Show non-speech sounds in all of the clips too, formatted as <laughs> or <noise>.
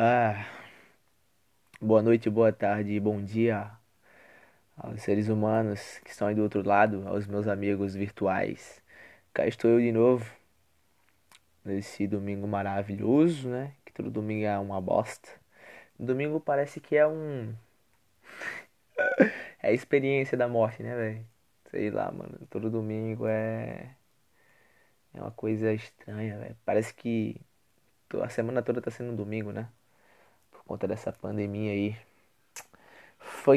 Ah, boa noite, boa tarde, bom dia aos seres humanos que estão aí do outro lado, aos meus amigos virtuais. Cá estou eu de novo, nesse domingo maravilhoso, né? Que todo domingo é uma bosta. Domingo parece que é um. <laughs> é a experiência da morte, né, velho? Sei lá, mano. Todo domingo é. É uma coisa estranha, velho. Parece que a semana toda tá sendo um domingo, né? Conta dessa pandemia aí.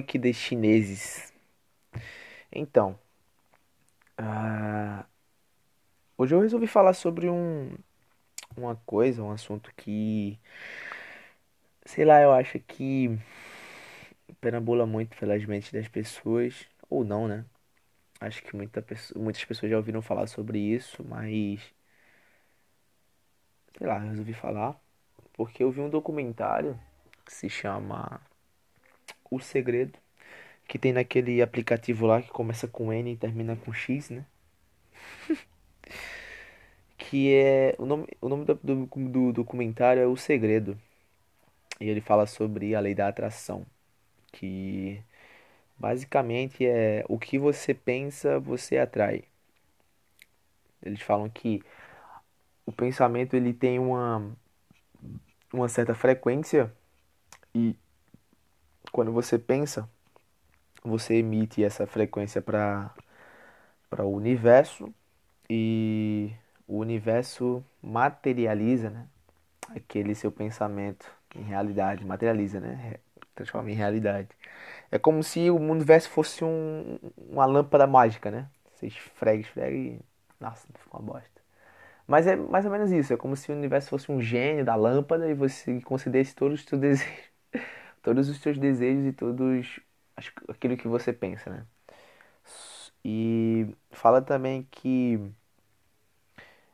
Que de chineses. Então. ah, hoje eu resolvi falar sobre um. Uma coisa, um assunto que. Sei lá, eu acho que perambula muito pelas mentes das pessoas. Ou não, né? Acho que muita, muitas pessoas já ouviram falar sobre isso, mas. Sei lá, resolvi falar. Porque eu vi um documentário que se chama O Segredo. Que tem naquele aplicativo lá que começa com N e termina com X, né? <laughs> Que é. O nome, o nome do, do, do documentário é O Segredo. E ele fala sobre a lei da atração. Que basicamente é o que você pensa, você atrai. Eles falam que o pensamento ele tem uma, uma certa frequência e quando você pensa, você emite essa frequência para para o universo e o universo materializa, né? Aquele seu pensamento em realidade, materializa, né? Transforma em realidade. É como se o universo fosse um, uma lâmpada mágica, né? Você esfrega, esfrega e. Nossa, fica uma bosta. Mas é mais ou menos isso. É como se o universo fosse um gênio da lâmpada e você concedesse todos os teus <laughs> desejos, todos os teus desejos e todos aquilo que você pensa, né? E fala também que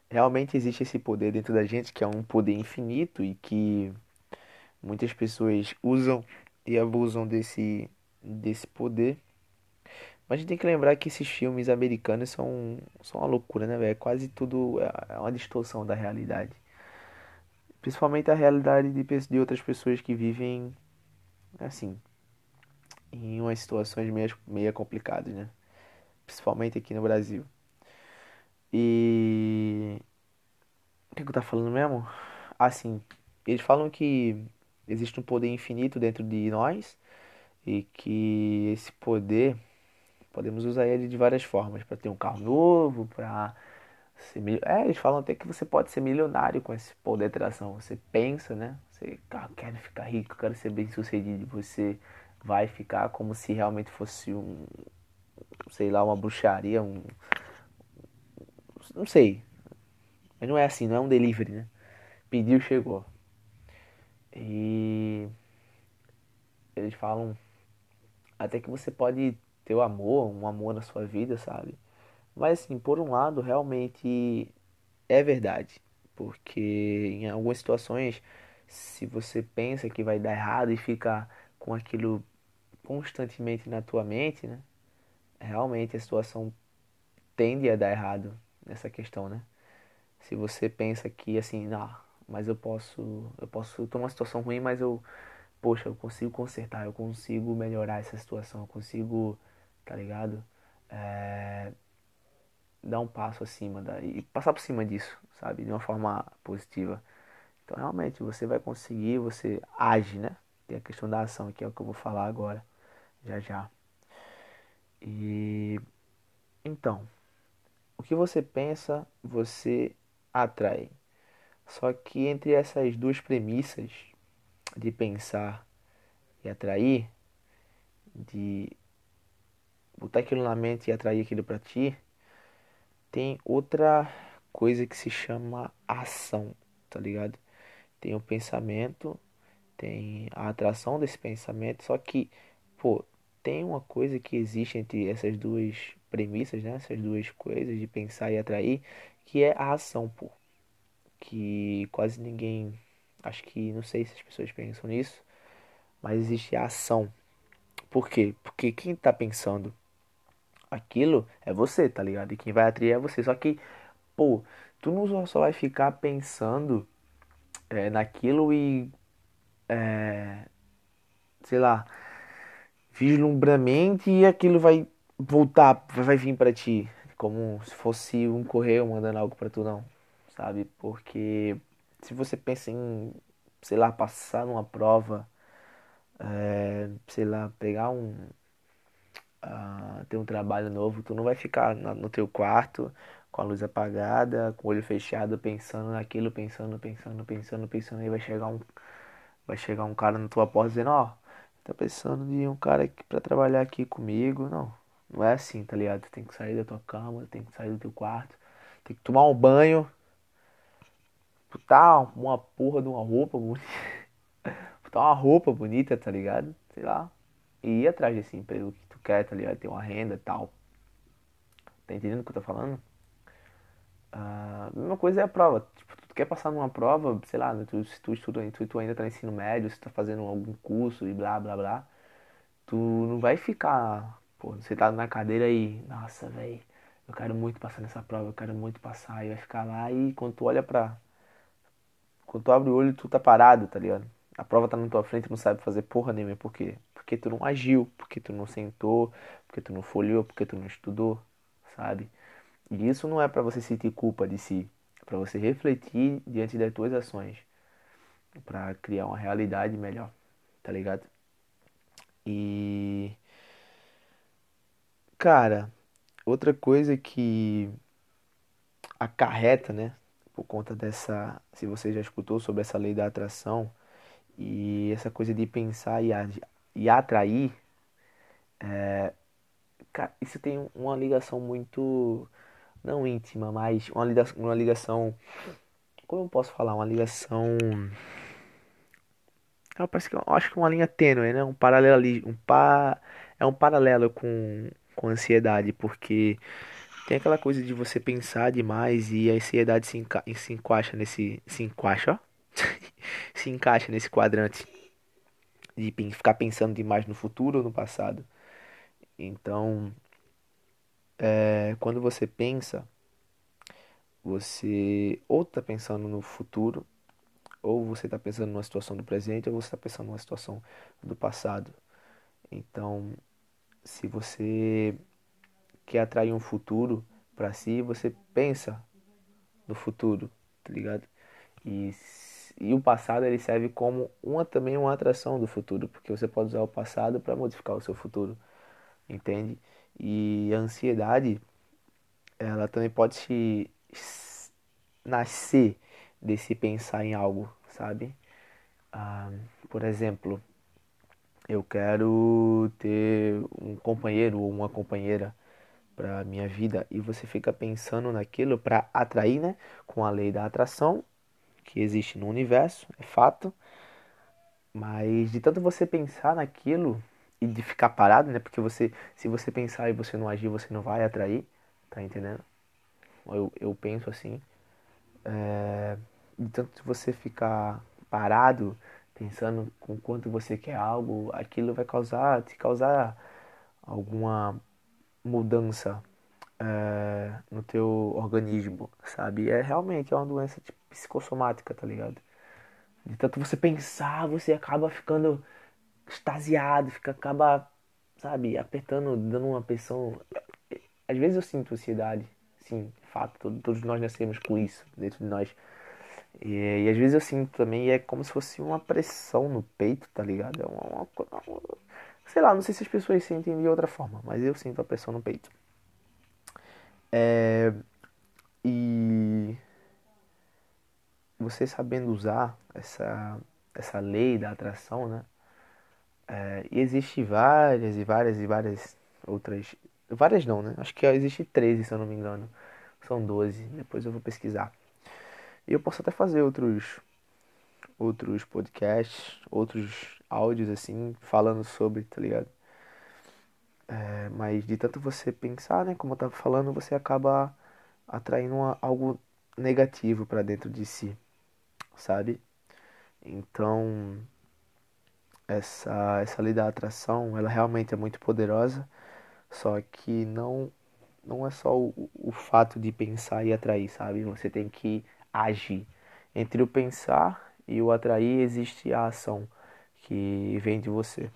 realmente existe esse poder dentro da gente, que é um poder infinito e que muitas pessoas usam e abusam desse, desse poder. Mas a gente tem que lembrar que esses filmes americanos são, são uma loucura, né, velho? É Quase tudo é é uma distorção da realidade. Principalmente a realidade de, de outras pessoas que vivem, assim, em umas situações meio, meio complicadas, né? Principalmente aqui no Brasil. E. O que que eu tava falando mesmo? Assim, eles falam que existe um poder infinito dentro de nós e que esse poder podemos usar ele de várias formas, para ter um carro novo, para ser mil... É, eles falam até que você pode ser milionário com esse poder de atração. Você pensa, né? Você, ah, quero ficar rico, quero ser bem-sucedido. Você vai ficar como se realmente fosse um, sei lá, uma bruxaria, um, não sei. Mas não é assim, não é um delivery, né? Pediu, chegou. E eles falam até que você pode ter o amor, um amor na sua vida, sabe? Mas assim, por um lado, realmente é verdade, porque em algumas situações, se você pensa que vai dar errado e fica com aquilo constantemente na tua mente, né? Realmente a situação tende a dar errado nessa questão, né? Se você pensa que assim, não, mas eu posso, eu posso, tô numa situação ruim, mas eu, poxa, eu consigo consertar, eu consigo melhorar essa situação, eu consigo, tá ligado? É, dar um passo acima da, e passar por cima disso, sabe? De uma forma positiva. Então, realmente, você vai conseguir, você age, né? Tem a questão da ação, que é o que eu vou falar agora, já já. E então, o que você pensa, você atrai. Só que entre essas duas premissas de pensar e atrair, de botar aquilo na mente e atrair aquilo para ti, tem outra coisa que se chama ação, tá ligado? Tem o pensamento, tem a atração desse pensamento, só que, pô, tem uma coisa que existe entre essas duas premissas, né? Essas duas coisas de pensar e atrair, que é a ação, pô. Que quase ninguém, acho que, não sei se as pessoas pensam nisso, mas existe a ação. Por quê? Porque quem tá pensando aquilo é você, tá ligado? E quem vai atrair é você. Só que, pô, tu não só vai ficar pensando é, naquilo e é, sei lá, vislumbramente e aquilo vai voltar, vai vir para ti, como se fosse um correio mandando algo para tu não, sabe? Porque se você pensa em, sei lá, passar numa prova, é, sei lá, pegar um ter um trabalho novo, tu não vai ficar no teu quarto com a luz apagada, com o olho fechado, pensando naquilo, pensando, pensando, pensando, pensando, e vai chegar um vai chegar um cara na tua porta dizendo, ó, oh, tá pensando de um cara para trabalhar aqui comigo? Não, não é assim, tá ligado? Tu tem que sair da tua cama, tem que sair do teu quarto, tem que tomar um banho, botar uma porra de uma roupa bonita, <laughs> botar uma roupa bonita, tá ligado? Sei lá, e ir atrás desse emprego que quer, tá ligado? Ter uma renda e tal. Tá entendendo o que eu tô falando? A mesma coisa é a prova. Tipo, tu quer passar numa prova, sei lá, tu, se tu estuda, tu, tu ainda tá no ensino médio, se tu tá fazendo algum curso e blá blá blá, tu não vai ficar, pô, você tá na cadeira aí, nossa, velho, eu quero muito passar nessa prova, eu quero muito passar, e vai ficar lá e quando tu olha pra. Quando tu abre o olho, tu tá parado, tá ligado? A prova tá na tua frente, não sabe fazer porra nenhuma, por quê? Porque tu não agiu, porque tu não sentou, porque tu não folheou, porque tu não estudou, sabe? E isso não é para você sentir culpa de si, é para você refletir diante das tuas ações, para criar uma realidade melhor, tá ligado? E cara, outra coisa que acarreta, né, por conta dessa, se você já escutou sobre essa lei da atração e essa coisa de pensar e, e atrair, é, isso tem uma ligação muito não íntima, mas uma ligação, uma ligação como eu posso falar, uma ligação ah, parece que eu acho que é uma linha tênue, né? Um paralelo um pa, é um paralelo com com ansiedade, porque tem aquela coisa de você pensar demais e a ansiedade se, enca se encaixa nesse se encaixa, ó. <laughs> se encaixa nesse quadrante de ficar pensando demais no futuro ou no passado. Então, é, quando você pensa, você ou está pensando no futuro, ou você está pensando numa situação do presente, ou você está pensando numa situação do passado. Então, se você quer atrair um futuro para si, você pensa no futuro, tá ligado? E, e o passado ele serve como uma também uma atração do futuro, porque você pode usar o passado para modificar o seu futuro, entende? E a ansiedade, ela também pode se nascer desse pensar em algo, sabe? Ah, por exemplo, eu quero ter um companheiro ou uma companheira para minha vida e você fica pensando naquilo para atrair, né? Com a lei da atração que existe no universo, é fato. Mas de tanto você pensar naquilo, e de ficar parado, né? Porque você, se você pensar e você não agir, você não vai atrair, tá entendendo? Eu, eu penso assim. É, de tanto você ficar parado, pensando com quanto você quer algo, aquilo vai causar, te causar alguma mudança é, no teu organismo, sabe? É realmente é uma doença tipo, psicossomática, tá ligado? De tanto você pensar, você acaba ficando extasiado, fica, acaba, sabe, apertando, dando uma pressão. Às vezes eu sinto ansiedade, sim, fato, todos, nós nascemos com isso dentro de nós. E, e, às vezes eu sinto também, é como se fosse uma pressão no peito, tá ligado? É uma, uma, uma, sei lá, não sei se as pessoas sentem de outra forma, mas eu sinto a pressão no peito. É, e você sabendo usar essa, essa lei da atração, né? É, e existe várias e várias e várias outras. Várias não, né? Acho que existe 13, se eu não me engano. São 12. Depois eu vou pesquisar. E eu posso até fazer outros outros podcasts, outros áudios assim, falando sobre, tá ligado? É, mas de tanto você pensar, né, como eu tava falando, você acaba atraindo uma, algo negativo para dentro de si, sabe? Então, essa, essa lei da atração, ela realmente é muito poderosa, só que não, não é só o, o fato de pensar e atrair, sabe? Você tem que agir. Entre o pensar e o atrair existe a ação. que vem de você.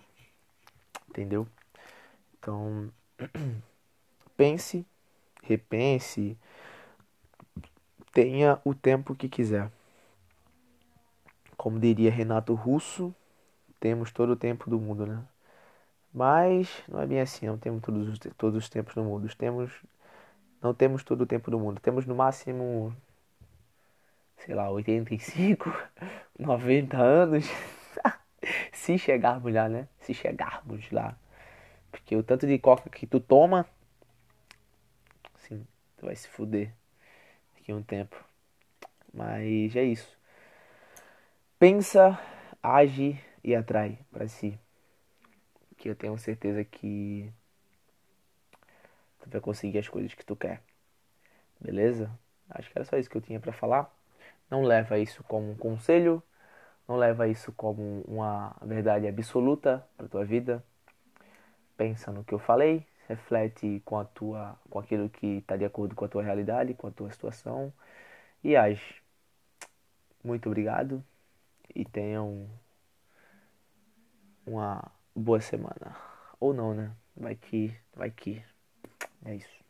Entendeu? Então, <clears throat> pense, repense, tenha o tempo que quiser. Como diria Renato Russo, temos todo o tempo do mundo, né? Mas não é bem assim, não temos todos os, todos os tempos do mundo. Temos, não temos todo o tempo do mundo. Temos no máximo, sei lá, 85, 90 <laughs> anos. <laughs> Se chegarmos lá, né? Se chegarmos lá. Porque o tanto de coca que tu toma, sim, tu vai se fuder daqui a um tempo. Mas é isso. Pensa, age e atrai para si. Que eu tenho certeza que tu vai conseguir as coisas que tu quer. Beleza? Acho que era só isso que eu tinha para falar. Não leva isso como um conselho, não leva isso como uma verdade absoluta para tua vida. Pensa no que eu falei, reflete com a tua, com aquilo que está de acordo com a tua realidade, com a tua situação e age. Muito obrigado e tenham uma boa semana. Ou não, né? Vai que, vai que. É isso.